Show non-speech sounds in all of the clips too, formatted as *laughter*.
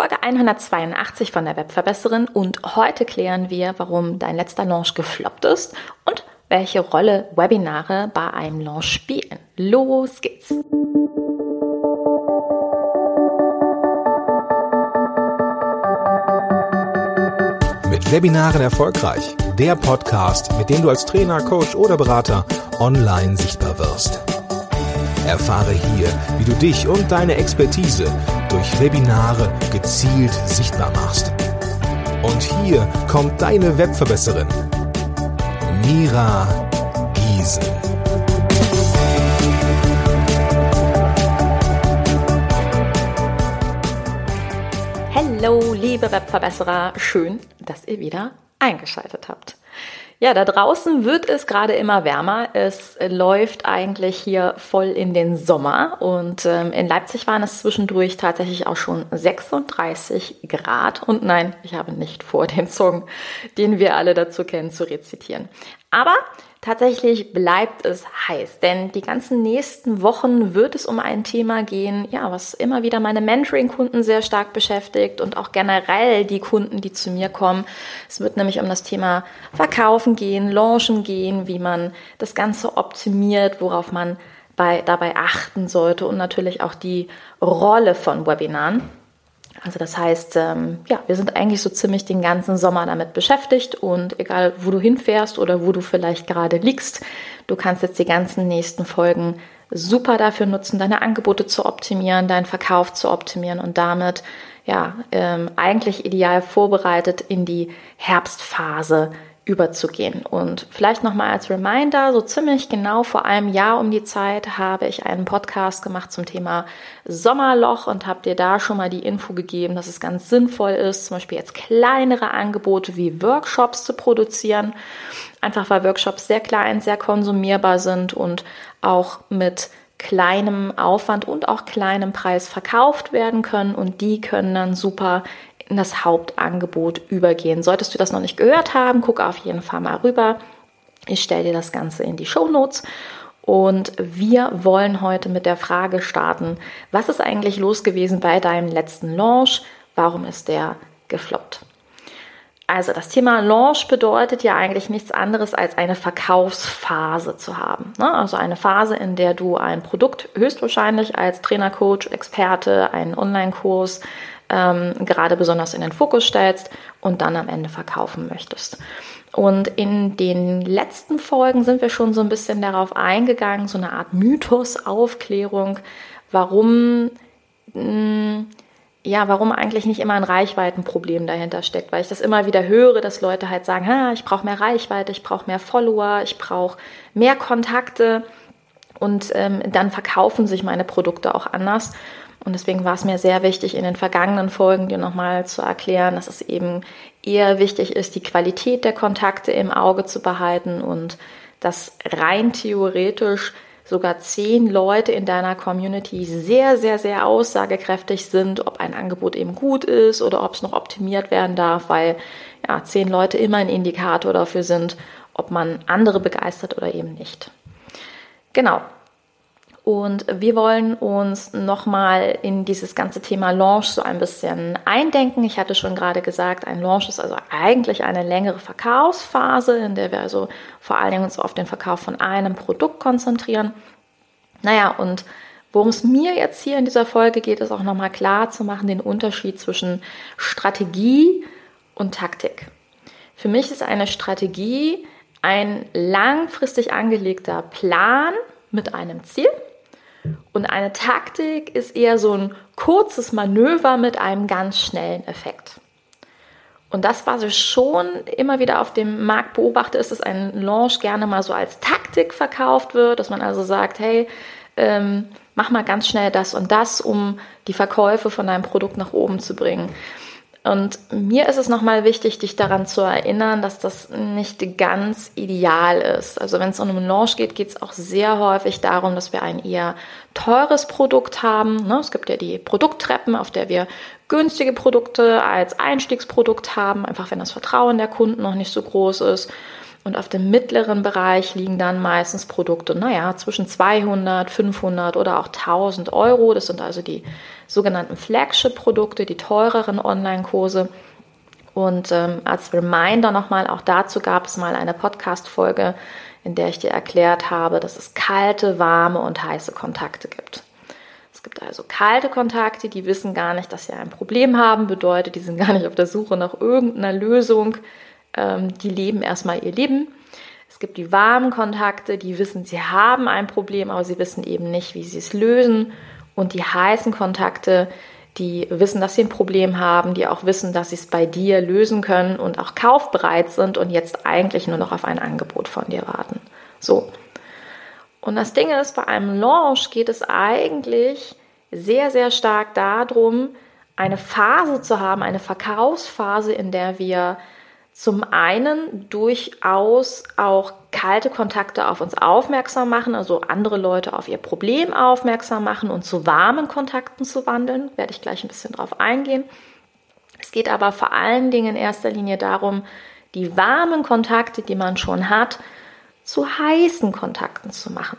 Folge 182 von der Webverbesserin und heute klären wir, warum dein letzter Launch gefloppt ist und welche Rolle Webinare bei einem Launch spielen. Los geht's! Mit Webinaren erfolgreich. Der Podcast, mit dem du als Trainer, Coach oder Berater online sichtbar wirst. Erfahre hier, wie du dich und deine Expertise durch Webinare gezielt sichtbar machst. Und hier kommt deine Webverbesserin, Mira Giesen. Hallo, liebe Webverbesserer, schön, dass ihr wieder eingeschaltet habt. Ja, da draußen wird es gerade immer wärmer. Es läuft eigentlich hier voll in den Sommer und ähm, in Leipzig waren es zwischendurch tatsächlich auch schon 36 Grad. Und nein, ich habe nicht vor, *laughs* den Song, den wir alle dazu kennen, zu rezitieren. Aber Tatsächlich bleibt es heiß, denn die ganzen nächsten Wochen wird es um ein Thema gehen, ja, was immer wieder meine Mentoring-Kunden sehr stark beschäftigt und auch generell die Kunden, die zu mir kommen. Es wird nämlich um das Thema Verkaufen gehen, Launchen gehen, wie man das Ganze optimiert, worauf man bei, dabei achten sollte und natürlich auch die Rolle von Webinaren. Also das heißt, ähm, ja, wir sind eigentlich so ziemlich den ganzen Sommer damit beschäftigt und egal, wo du hinfährst oder wo du vielleicht gerade liegst, du kannst jetzt die ganzen nächsten Folgen super dafür nutzen, deine Angebote zu optimieren, deinen Verkauf zu optimieren und damit ja ähm, eigentlich ideal vorbereitet in die Herbstphase überzugehen. Und vielleicht nochmal als Reminder, so ziemlich genau vor einem Jahr um die Zeit habe ich einen Podcast gemacht zum Thema Sommerloch und habe dir da schon mal die Info gegeben, dass es ganz sinnvoll ist, zum Beispiel jetzt kleinere Angebote wie Workshops zu produzieren. Einfach weil Workshops sehr klein, sehr konsumierbar sind und auch mit kleinem Aufwand und auch kleinem Preis verkauft werden können und die können dann super in das Hauptangebot übergehen. Solltest du das noch nicht gehört haben, guck auf jeden Fall mal rüber. Ich stelle dir das Ganze in die Show Notes. Und wir wollen heute mit der Frage starten, was ist eigentlich los gewesen bei deinem letzten Launch? Warum ist der gefloppt? Also das Thema Launch bedeutet ja eigentlich nichts anderes als eine Verkaufsphase zu haben. Ne? Also eine Phase, in der du ein Produkt höchstwahrscheinlich als Trainer, Coach, Experte, einen Online-Kurs, ähm, gerade besonders in den Fokus stellst und dann am Ende verkaufen möchtest. Und in den letzten Folgen sind wir schon so ein bisschen darauf eingegangen, so eine Art Mythos-Aufklärung, warum, mm, ja, warum eigentlich nicht immer ein Reichweitenproblem dahinter steckt, weil ich das immer wieder höre, dass Leute halt sagen, ha, ich brauche mehr Reichweite, ich brauche mehr Follower, ich brauche mehr Kontakte und ähm, dann verkaufen sich meine Produkte auch anders. Und deswegen war es mir sehr wichtig, in den vergangenen Folgen dir nochmal zu erklären, dass es eben eher wichtig ist, die Qualität der Kontakte im Auge zu behalten und dass rein theoretisch sogar zehn Leute in deiner Community sehr, sehr, sehr aussagekräftig sind, ob ein Angebot eben gut ist oder ob es noch optimiert werden darf, weil ja, zehn Leute immer ein Indikator dafür sind, ob man andere begeistert oder eben nicht. Genau, und wir wollen uns nochmal in dieses ganze Thema Launch so ein bisschen eindenken. Ich hatte schon gerade gesagt, ein Launch ist also eigentlich eine längere Verkaufsphase, in der wir also vor allen Dingen uns auf den Verkauf von einem Produkt konzentrieren. Naja, und worum es mir jetzt hier in dieser Folge geht, ist auch nochmal klar zu machen, den Unterschied zwischen Strategie und Taktik. Für mich ist eine Strategie ein langfristig angelegter Plan mit einem Ziel und eine Taktik ist eher so ein kurzes Manöver mit einem ganz schnellen Effekt. Und das, was ich schon immer wieder auf dem Markt beobachte, ist, dass ein Launch gerne mal so als Taktik verkauft wird, dass man also sagt, hey, ähm, mach mal ganz schnell das und das, um die Verkäufe von deinem Produkt nach oben zu bringen. Und mir ist es nochmal wichtig, dich daran zu erinnern, dass das nicht ganz ideal ist. Also wenn es um einen Launch geht, geht es auch sehr häufig darum, dass wir ein eher teures Produkt haben. Ne? Es gibt ja die Produkttreppen, auf der wir günstige Produkte als Einstiegsprodukt haben, einfach wenn das Vertrauen der Kunden noch nicht so groß ist. Und auf dem mittleren Bereich liegen dann meistens Produkte, naja, zwischen 200, 500 oder auch 1000 Euro. Das sind also die sogenannten Flagship-Produkte, die teureren Online-Kurse. Und ähm, als Reminder nochmal, auch dazu gab es mal eine Podcast-Folge, in der ich dir erklärt habe, dass es kalte, warme und heiße Kontakte gibt. Es gibt also kalte Kontakte, die wissen gar nicht, dass sie ein Problem haben, bedeutet, die sind gar nicht auf der Suche nach irgendeiner Lösung, ähm, die leben erstmal ihr Leben. Es gibt die warmen Kontakte, die wissen, sie haben ein Problem, aber sie wissen eben nicht, wie sie es lösen. Und die heißen Kontakte, die wissen, dass sie ein Problem haben, die auch wissen, dass sie es bei dir lösen können und auch kaufbereit sind und jetzt eigentlich nur noch auf ein Angebot von dir warten. So. Und das Ding ist, bei einem Launch geht es eigentlich sehr, sehr stark darum, eine Phase zu haben, eine Verkaufsphase, in der wir zum einen durchaus auch kalte Kontakte auf uns aufmerksam machen, also andere Leute auf ihr Problem aufmerksam machen und zu warmen Kontakten zu wandeln. Werde ich gleich ein bisschen drauf eingehen. Es geht aber vor allen Dingen in erster Linie darum, die warmen Kontakte, die man schon hat, zu heißen Kontakten zu machen.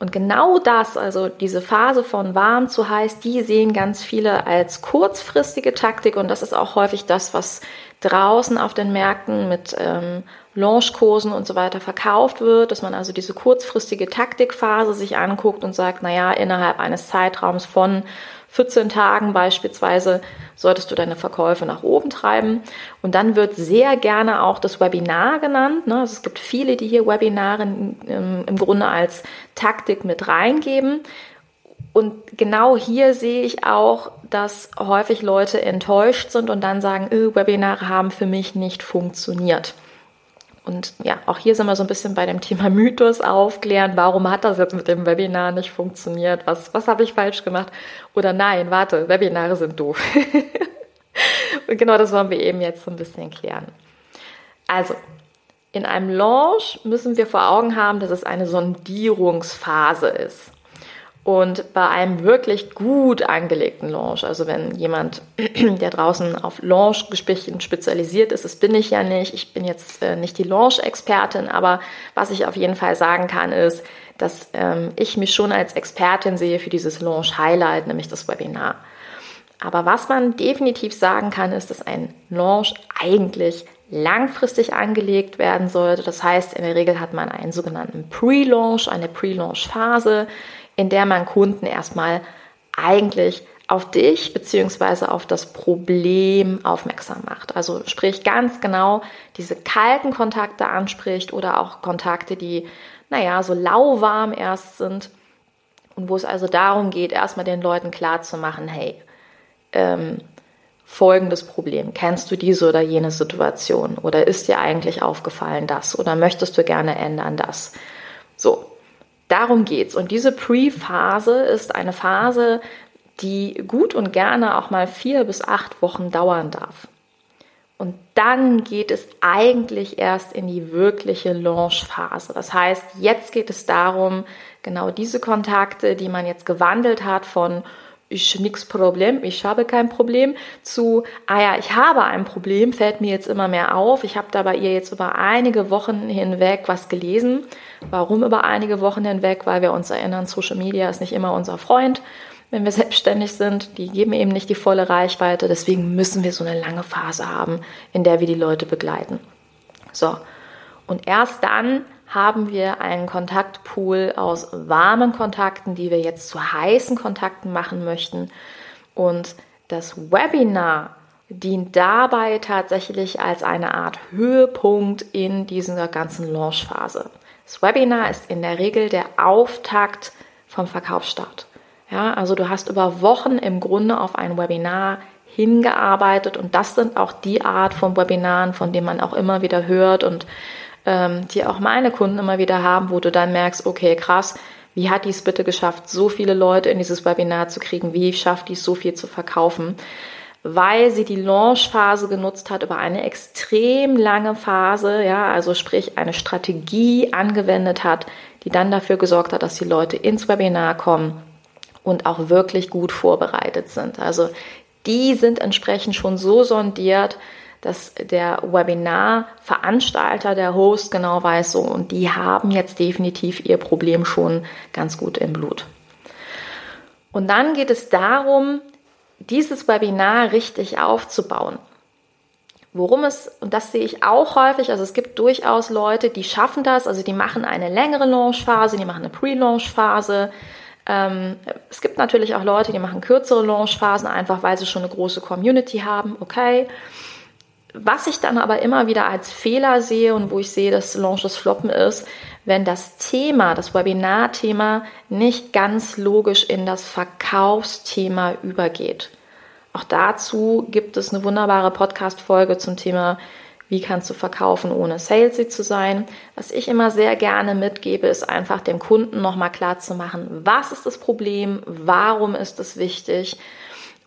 Und genau das, also diese Phase von warm zu heiß, die sehen ganz viele als kurzfristige Taktik und das ist auch häufig das, was draußen auf den Märkten mit ähm, Launchkursen und so weiter verkauft wird, dass man also diese kurzfristige Taktikphase sich anguckt und sagt, naja, innerhalb eines Zeitraums von 14 Tagen beispielsweise solltest du deine Verkäufe nach oben treiben. Und dann wird sehr gerne auch das Webinar genannt. Ne? Also es gibt viele, die hier Webinare im, im Grunde als Taktik mit reingeben. Und genau hier sehe ich auch, dass häufig Leute enttäuscht sind und dann sagen, öh, Webinare haben für mich nicht funktioniert. Und ja, auch hier sind wir so ein bisschen bei dem Thema Mythos aufklären. Warum hat das jetzt mit dem Webinar nicht funktioniert? Was, was habe ich falsch gemacht? Oder nein, warte, Webinare sind doof. *laughs* und genau das wollen wir eben jetzt so ein bisschen klären. Also, in einem Launch müssen wir vor Augen haben, dass es eine Sondierungsphase ist. Und bei einem wirklich gut angelegten Launch, also wenn jemand, *clears throat* der draußen auf Launch-Gesprächen spezialisiert ist, das bin ich ja nicht, ich bin jetzt äh, nicht die Launch-Expertin, aber was ich auf jeden Fall sagen kann, ist, dass ähm, ich mich schon als Expertin sehe für dieses Launch-Highlight, nämlich das Webinar. Aber was man definitiv sagen kann, ist, dass ein Launch eigentlich langfristig angelegt werden sollte. Das heißt, in der Regel hat man einen sogenannten Pre-Launch, eine Pre-Launch-Phase in der man Kunden erstmal eigentlich auf dich bzw. auf das Problem aufmerksam macht. Also sprich ganz genau diese kalten Kontakte anspricht oder auch Kontakte, die, naja, so lauwarm erst sind und wo es also darum geht, erstmal den Leuten klar zu machen, hey, ähm, folgendes Problem. Kennst du diese oder jene Situation? Oder ist dir eigentlich aufgefallen das? Oder möchtest du gerne ändern das? So, Darum geht's. Und diese Pre-Phase ist eine Phase, die gut und gerne auch mal vier bis acht Wochen dauern darf. Und dann geht es eigentlich erst in die wirkliche Launch-Phase. Das heißt, jetzt geht es darum, genau diese Kontakte, die man jetzt gewandelt hat von ich nix Problem, ich habe kein Problem, zu, ah ja, ich habe ein Problem, fällt mir jetzt immer mehr auf. Ich habe da bei ihr jetzt über einige Wochen hinweg was gelesen. Warum über einige Wochen hinweg? Weil wir uns erinnern, Social Media ist nicht immer unser Freund. Wenn wir *laughs* selbstständig sind, die geben eben nicht die volle Reichweite. Deswegen müssen wir so eine lange Phase haben, in der wir die Leute begleiten. So. Und erst dann haben wir einen Kontaktpool aus warmen Kontakten, die wir jetzt zu heißen Kontakten machen möchten. Und das Webinar dient dabei tatsächlich als eine Art Höhepunkt in dieser ganzen Launchphase. Das Webinar ist in der Regel der Auftakt vom Verkaufsstart. Ja, also du hast über Wochen im Grunde auf ein Webinar hingearbeitet und das sind auch die Art von Webinaren, von denen man auch immer wieder hört und ähm, die auch meine Kunden immer wieder haben, wo du dann merkst, okay, krass, wie hat die es bitte geschafft, so viele Leute in dieses Webinar zu kriegen? Wie schafft die es, so viel zu verkaufen? Weil sie die Launchphase genutzt hat über eine extrem lange Phase, ja, also sprich eine Strategie angewendet hat, die dann dafür gesorgt hat, dass die Leute ins Webinar kommen und auch wirklich gut vorbereitet sind. Also die sind entsprechend schon so sondiert, dass der Webinar-Veranstalter, der Host genau weiß, so, und die haben jetzt definitiv ihr Problem schon ganz gut im Blut. Und dann geht es darum, dieses Webinar richtig aufzubauen. Worum es, und das sehe ich auch häufig, also es gibt durchaus Leute, die schaffen das, also die machen eine längere Launchphase, die machen eine Pre-Launch-Phase. Ähm, es gibt natürlich auch Leute, die machen kürzere Launchphasen, einfach weil sie schon eine große Community haben, okay. Was ich dann aber immer wieder als Fehler sehe und wo ich sehe, dass Launches floppen ist, wenn das Thema, das Webinar-Thema nicht ganz logisch in das Verkaufsthema übergeht. Auch dazu gibt es eine wunderbare Podcast-Folge zum Thema, wie kannst du verkaufen, ohne salesy zu sein. Was ich immer sehr gerne mitgebe, ist einfach dem Kunden nochmal klar zu machen, was ist das Problem, warum ist es wichtig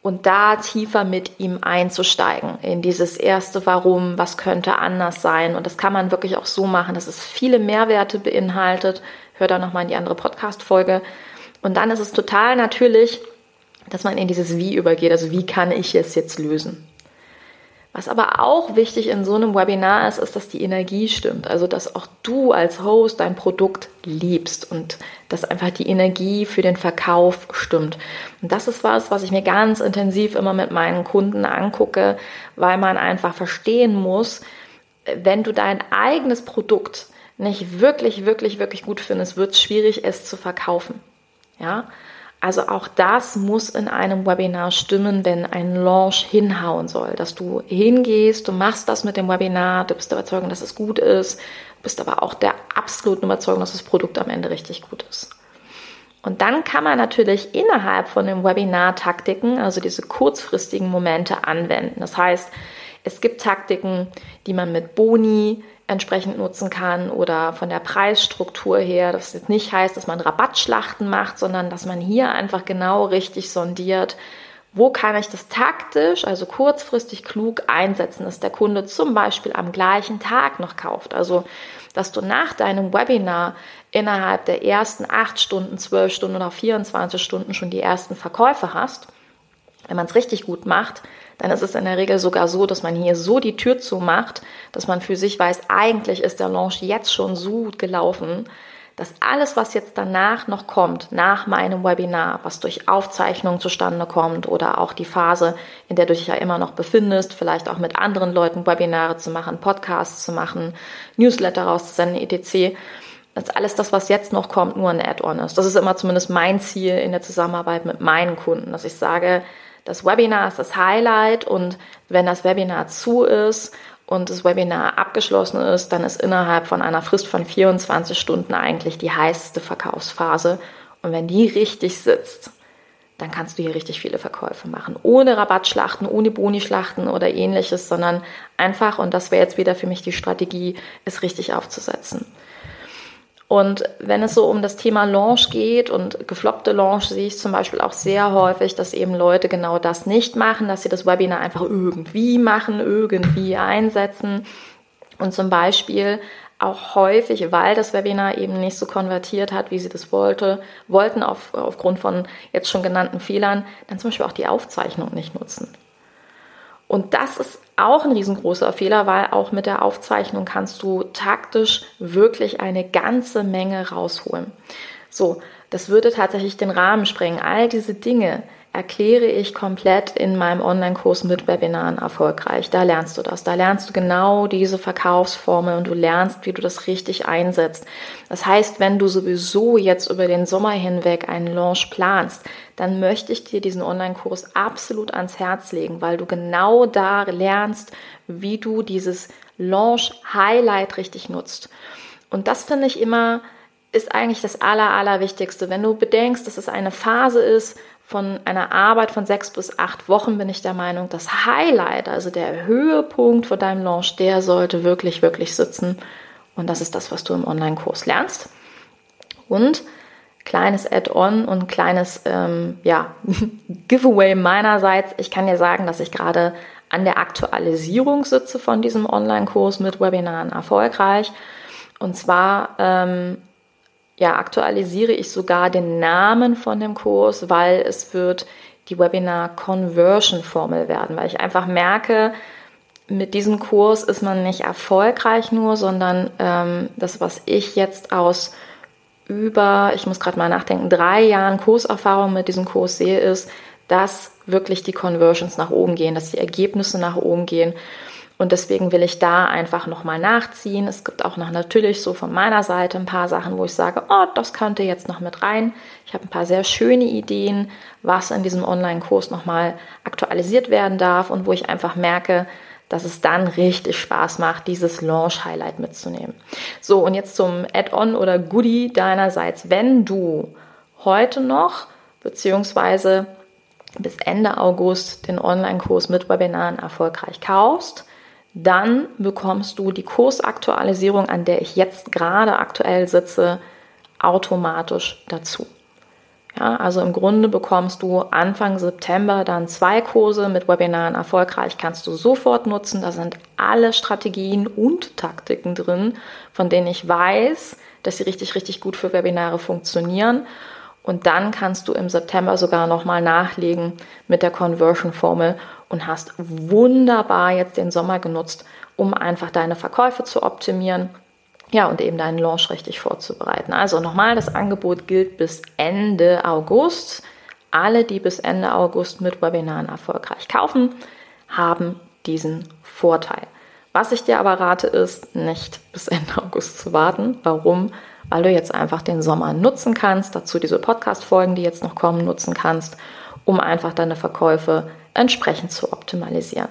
und da tiefer mit ihm einzusteigen in dieses erste Warum, was könnte anders sein. Und das kann man wirklich auch so machen, dass es viele Mehrwerte beinhaltet. Hör da nochmal in die andere Podcast-Folge. Und dann ist es total natürlich, dass man in dieses Wie übergeht. Also wie kann ich es jetzt lösen? Was aber auch wichtig in so einem Webinar ist, ist, dass die Energie stimmt. Also, dass auch du als Host dein Produkt liebst und dass einfach die Energie für den Verkauf stimmt. Und das ist was, was ich mir ganz intensiv immer mit meinen Kunden angucke, weil man einfach verstehen muss, wenn du dein eigenes Produkt nicht wirklich, wirklich, wirklich gut findest, wird es schwierig, es zu verkaufen. Ja, also auch das muss in einem Webinar stimmen, wenn ein Launch hinhauen soll, dass du hingehst, du machst das mit dem Webinar, du bist der Überzeugung, dass es gut ist, bist aber auch der absoluten Überzeugung, dass das Produkt am Ende richtig gut ist. Und dann kann man natürlich innerhalb von dem Webinar Taktiken, also diese kurzfristigen Momente anwenden. Das heißt, es gibt Taktiken, die man mit Boni entsprechend nutzen kann oder von der Preisstruktur her, dass jetzt nicht heißt, dass man Rabattschlachten macht, sondern dass man hier einfach genau richtig sondiert, wo kann ich das taktisch, also kurzfristig klug einsetzen, dass der Kunde zum Beispiel am gleichen Tag noch kauft. Also, dass du nach deinem Webinar innerhalb der ersten acht Stunden, zwölf Stunden oder 24 Stunden schon die ersten Verkäufe hast. Wenn man es richtig gut macht, dann ist es in der Regel sogar so, dass man hier so die Tür zumacht, dass man für sich weiß, eigentlich ist der Launch jetzt schon so gut gelaufen, dass alles, was jetzt danach noch kommt, nach meinem Webinar, was durch Aufzeichnung zustande kommt oder auch die Phase, in der du dich ja immer noch befindest, vielleicht auch mit anderen Leuten Webinare zu machen, Podcasts zu machen, Newsletter rauszusenden, etc., dass alles das, was jetzt noch kommt, nur ein Add-on ist. Das ist immer zumindest mein Ziel in der Zusammenarbeit mit meinen Kunden, dass ich sage, das Webinar ist das Highlight und wenn das Webinar zu ist und das Webinar abgeschlossen ist, dann ist innerhalb von einer Frist von 24 Stunden eigentlich die heißeste Verkaufsphase. Und wenn die richtig sitzt, dann kannst du hier richtig viele Verkäufe machen. Ohne Rabattschlachten, ohne Bonischlachten oder ähnliches, sondern einfach, und das wäre jetzt wieder für mich die Strategie, es richtig aufzusetzen. Und wenn es so um das Thema Launch geht und gefloppte Launch, sehe ich zum Beispiel auch sehr häufig, dass eben Leute genau das nicht machen, dass sie das Webinar einfach irgendwie machen, irgendwie einsetzen und zum Beispiel auch häufig, weil das Webinar eben nicht so konvertiert hat, wie sie das wollte, wollten auf, aufgrund von jetzt schon genannten Fehlern, dann zum Beispiel auch die Aufzeichnung nicht nutzen. Und das ist auch ein riesengroßer Fehler, weil auch mit der Aufzeichnung kannst du taktisch wirklich eine ganze Menge rausholen. So, das würde tatsächlich den Rahmen sprengen. All diese Dinge, erkläre ich komplett in meinem Online-Kurs mit Webinaren erfolgreich. Da lernst du das. Da lernst du genau diese Verkaufsformel und du lernst, wie du das richtig einsetzt. Das heißt, wenn du sowieso jetzt über den Sommer hinweg einen Launch planst, dann möchte ich dir diesen Online-Kurs absolut ans Herz legen, weil du genau da lernst, wie du dieses Launch-Highlight richtig nutzt. Und das finde ich immer ist eigentlich das Aller, Allerwichtigste. Wenn du bedenkst, dass es eine Phase ist, von einer Arbeit von sechs bis acht Wochen bin ich der Meinung, das Highlight, also der Höhepunkt von deinem Launch, der sollte wirklich, wirklich sitzen. Und das ist das, was du im Online-Kurs lernst. Und kleines Add-on und kleines ähm, ja, *laughs* Giveaway meinerseits. Ich kann dir sagen, dass ich gerade an der Aktualisierung sitze von diesem Online-Kurs mit Webinaren erfolgreich. Und zwar ähm, ja, aktualisiere ich sogar den Namen von dem Kurs, weil es wird die Webinar Conversion Formel werden, weil ich einfach merke, mit diesem Kurs ist man nicht erfolgreich nur, sondern ähm, das, was ich jetzt aus über, ich muss gerade mal nachdenken, drei Jahren Kurserfahrung mit diesem Kurs sehe, ist, dass wirklich die Conversions nach oben gehen, dass die Ergebnisse nach oben gehen. Und deswegen will ich da einfach nochmal nachziehen. Es gibt auch noch natürlich so von meiner Seite ein paar Sachen, wo ich sage, oh, das könnte jetzt noch mit rein. Ich habe ein paar sehr schöne Ideen, was in diesem Online-Kurs nochmal aktualisiert werden darf und wo ich einfach merke, dass es dann richtig Spaß macht, dieses Launch-Highlight mitzunehmen. So, und jetzt zum Add-on oder Goodie deinerseits. Wenn du heute noch, beziehungsweise bis Ende August den Online-Kurs mit Webinaren erfolgreich kaufst, dann bekommst du die Kursaktualisierung, an der ich jetzt gerade aktuell sitze, automatisch dazu. Ja, also im Grunde bekommst du Anfang September dann zwei Kurse mit Webinaren erfolgreich, kannst du sofort nutzen. Da sind alle Strategien und Taktiken drin, von denen ich weiß, dass sie richtig, richtig gut für Webinare funktionieren. Und dann kannst du im September sogar nochmal nachlegen mit der Conversion-Formel und hast wunderbar jetzt den Sommer genutzt, um einfach deine Verkäufe zu optimieren. Ja, und eben deinen Launch richtig vorzubereiten. Also nochmal, das Angebot gilt bis Ende August. Alle, die bis Ende August mit Webinaren erfolgreich kaufen, haben diesen Vorteil. Was ich dir aber rate, ist, nicht bis Ende *laughs* August zu warten. Warum? Weil du jetzt einfach den Sommer nutzen kannst, dazu diese Podcast-Folgen, die jetzt noch kommen, nutzen kannst, um einfach deine Verkäufe entsprechend zu optimalisieren.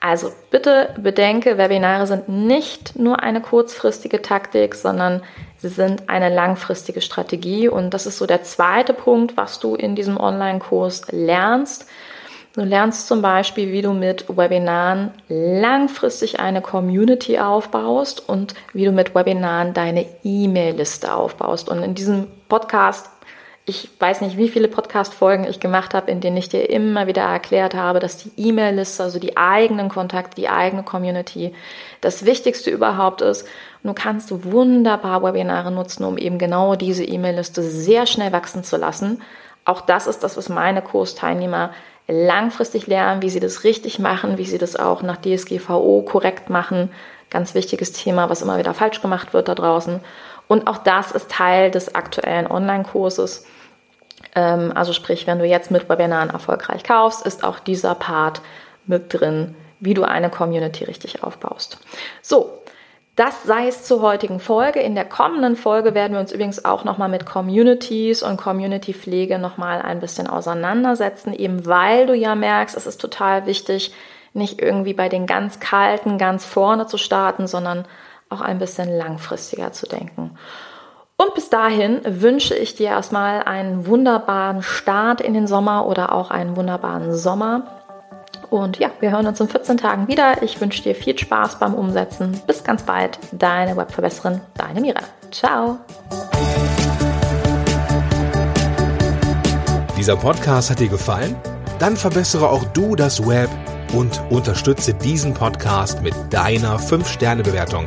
Also bitte bedenke, Webinare sind nicht nur eine kurzfristige Taktik, sondern sie sind eine langfristige Strategie. Und das ist so der zweite Punkt, was du in diesem Online-Kurs lernst. Du lernst zum Beispiel, wie du mit Webinaren langfristig eine Community aufbaust und wie du mit Webinaren deine E-Mail-Liste aufbaust. Und in diesem Podcast ich weiß nicht, wie viele Podcast-Folgen ich gemacht habe, in denen ich dir immer wieder erklärt habe, dass die E-Mail-Liste, also die eigenen Kontakte, die eigene Community, das Wichtigste überhaupt ist. Und du kannst wunderbar Webinare nutzen, um eben genau diese E-Mail-Liste sehr schnell wachsen zu lassen. Auch das ist das, was meine Kursteilnehmer langfristig lernen, wie sie das richtig machen, wie sie das auch nach DSGVO korrekt machen. Ganz wichtiges Thema, was immer wieder falsch gemacht wird da draußen. Und auch das ist Teil des aktuellen Online-Kurses. Ähm, also sprich, wenn du jetzt mit Webinaren erfolgreich kaufst, ist auch dieser Part mit drin, wie du eine Community richtig aufbaust. So, das sei es zur heutigen Folge. In der kommenden Folge werden wir uns übrigens auch nochmal mit Communities und Community-Pflege nochmal ein bisschen auseinandersetzen, eben weil du ja merkst, es ist total wichtig, nicht irgendwie bei den ganz kalten ganz vorne zu starten, sondern auch ein bisschen langfristiger zu denken. Und bis dahin wünsche ich dir erstmal einen wunderbaren Start in den Sommer oder auch einen wunderbaren Sommer. Und ja, wir hören uns in 14 Tagen wieder. Ich wünsche dir viel Spaß beim Umsetzen. Bis ganz bald. Deine Webverbesserin, deine Mira. Ciao. Dieser Podcast hat dir gefallen? Dann verbessere auch du das Web und unterstütze diesen Podcast mit deiner 5-Sterne-Bewertung